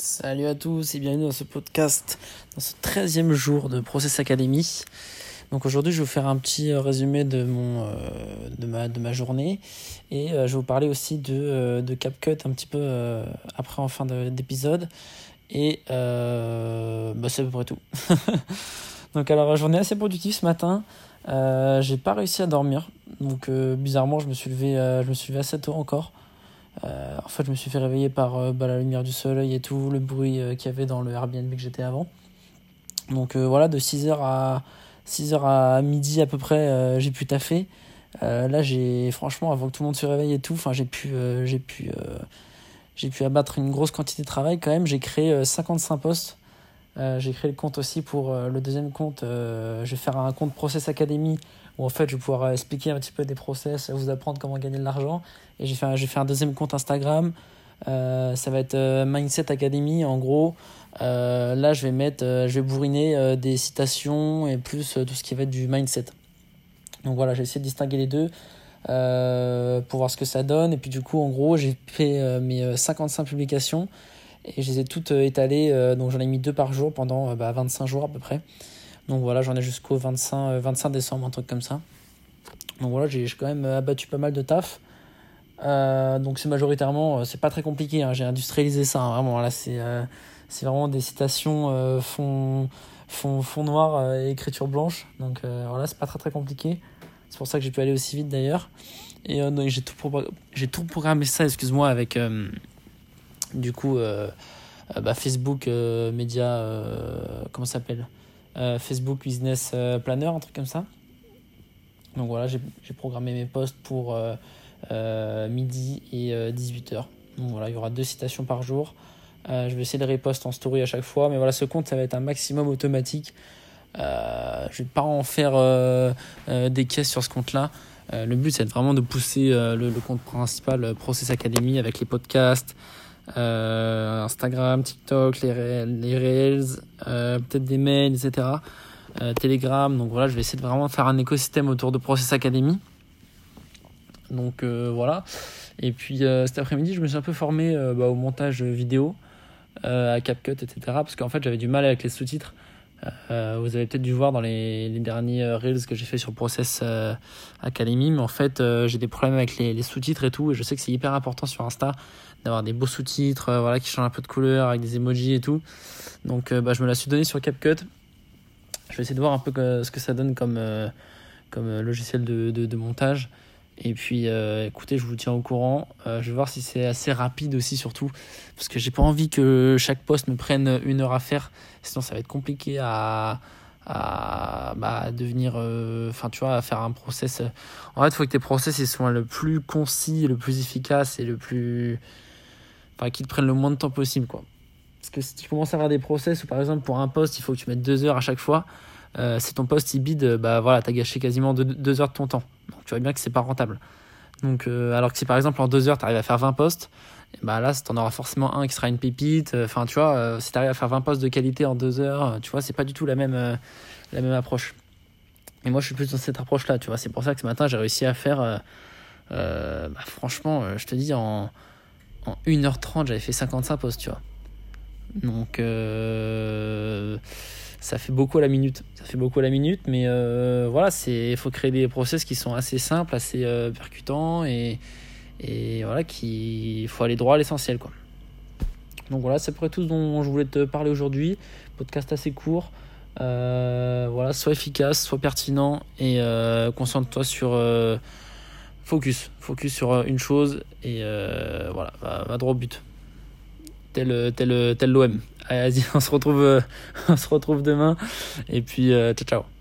Salut à tous et bienvenue dans ce podcast, dans ce 13e jour de Process Academy. Donc aujourd'hui, je vais vous faire un petit euh, résumé de, mon, euh, de, ma, de ma journée et euh, je vais vous parler aussi de, de CapCut un petit peu après en fin d'épisode. Et bah, c'est à peu près tout. donc alors, journée assez productive ce matin. j'ai pas réussi à dormir. Donc bizarrement, je me suis levé, je me suis levé assez tôt encore. Euh, en fait, je me suis fait réveiller par euh, bah, la lumière du soleil et tout le bruit euh, qu'il y avait dans le Airbnb que j'étais avant. Donc voilà, de 6h à 6h à midi à peu près, j'ai pu taffer. là, j'ai franchement, avant que tout le monde se réveille et tout, j'ai pu, j'ai pu, j'ai pu abattre une grosse quantité de travail quand même. J'ai créé 55 postes. J'ai créé le compte aussi pour le deuxième compte. je vais faire un compte Process Academy où en fait je vais pouvoir euh, expliquer un petit peu des process, vous apprendre comment gagner de l'argent. Et j'ai fait, fait un deuxième compte Instagram. Euh, ça va être euh, Mindset Academy en gros. là, je vais mettre, je vais bourriner des citations et plus tout ce qui va être du mindset. Donc voilà, j'ai essayé de distinguer les deux pour voir ce que ça donne. Et puis du coup, en gros, j'ai fait mes 55 publications et je les ai toutes étalées. donc j'en ai mis deux par jour pendant 25 bah, jours à peu près. Donc voilà, j'en ai jusqu'au 25, 25 euh, décembre, un truc comme ça. Donc voilà, j'ai quand même abattu pas mal de taf. Euh, donc c'est majoritairement, euh, c'est pas très compliqué, hein, j'ai industrialisé ça, hein, vraiment. Là, c'est c'est vraiment des citations fond, fond, fond noir et écriture blanche. Donc voilà, c'est pas très très compliqué. C'est pour ça que j'ai pu aller aussi vite d'ailleurs. Et j'ai tout, j'ai tout programmé ça, excuse-moi, avec du coup bah, Facebook, média, comment ça s'appelle euh, Facebook Business euh, Planner, un truc comme ça. Donc voilà, j'ai programmé mes posts pour euh, midi et 18h. Donc voilà, il y aura deux citations par jour. je vais essayer de reposter en story à chaque fois. Mais voilà, ce compte, ça va être un maximum automatique. Euh, je vais pas en faire des caisses sur ce compte-là. le but, c'est vraiment de pousser le, compte principal Process Academy avec les podcasts, euh, Instagram, TikTok, les, les Reels, euh, peut-être des mails, etc. Euh, Telegram. Donc voilà, je vais essayer de vraiment faire un écosystème autour de Process Academy. Donc voilà. Et puis cet après-midi, je me suis un peu formé bah, au montage vidéo, à CapCut, etc. Parce qu'en fait, j'avais du mal avec les sous-titres. Euh, vous avez peut-être dû voir dans les, derniers reels que j'ai fait sur Process euh, Academy, mais en fait euh, j'ai des problèmes avec les, sous-titres et tout, et je sais que c'est hyper important sur Insta d'avoir des beaux sous-titres, voilà, qui changent un peu de couleur avec des emojis et tout. Donc bah, je me la suis donné sur CapCut. Je vais essayer de voir un peu ce que ça donne comme, comme logiciel de, de montage. Et puis, euh, écoutez, je vous tiens au courant. Euh, je vais voir si c'est assez rapide aussi, surtout. Parce que j'ai pas envie que chaque poste me prenne une heure à faire. Sinon, ça va être compliqué à, à bah, devenir. Euh, enfin, tu vois, à faire un process. En fait, il faut que tes process soient le plus concis, le plus efficace et le plus. Enfin, qu'ils prennent le moins de temps possible, quoi. Parce que si tu commences à avoir des process où, par exemple, pour un poste, il faut que tu mettes deux heures à chaque fois. si ton poste il bide, bah voilà, t'as gâché quasiment deux heures de ton temps. Tu vois bien que c'est pas rentable. Donc, euh, alors que si par exemple en deux heures tu arrives à faire 20 postes, bah là tu en auras forcément un qui sera une pépite. Enfin, tu vois, euh, si tu arrives à faire 20 postes de qualité en deux heures, tu vois, c'est pas du tout la même, euh, approche. Et moi je suis plus dans cette approche là, tu vois. C'est pour ça que ce matin j'ai réussi à faire, bah, franchement, je te dis, en, en 1h30 j'avais fait 55 postes, tu vois. Donc ça fait beaucoup à la minute. Ça fait beaucoup à la minute, mais euh, voilà, il faut créer des process qui sont assez simples, assez euh, percutants et, et voilà, qui il faut aller droit à l'essentiel. Donc voilà, c'est à peu près tout ce dont je voulais te parler aujourd'hui. Podcast assez court. Euh, voilà, soit efficace, soit pertinent et concentre-toi sur focus, focus sur une chose et voilà, va, va droit au but tel, tel, tel l'OM. Allez, vas-y, on se retrouve, on se retrouve demain. Et puis, ciao, ciao.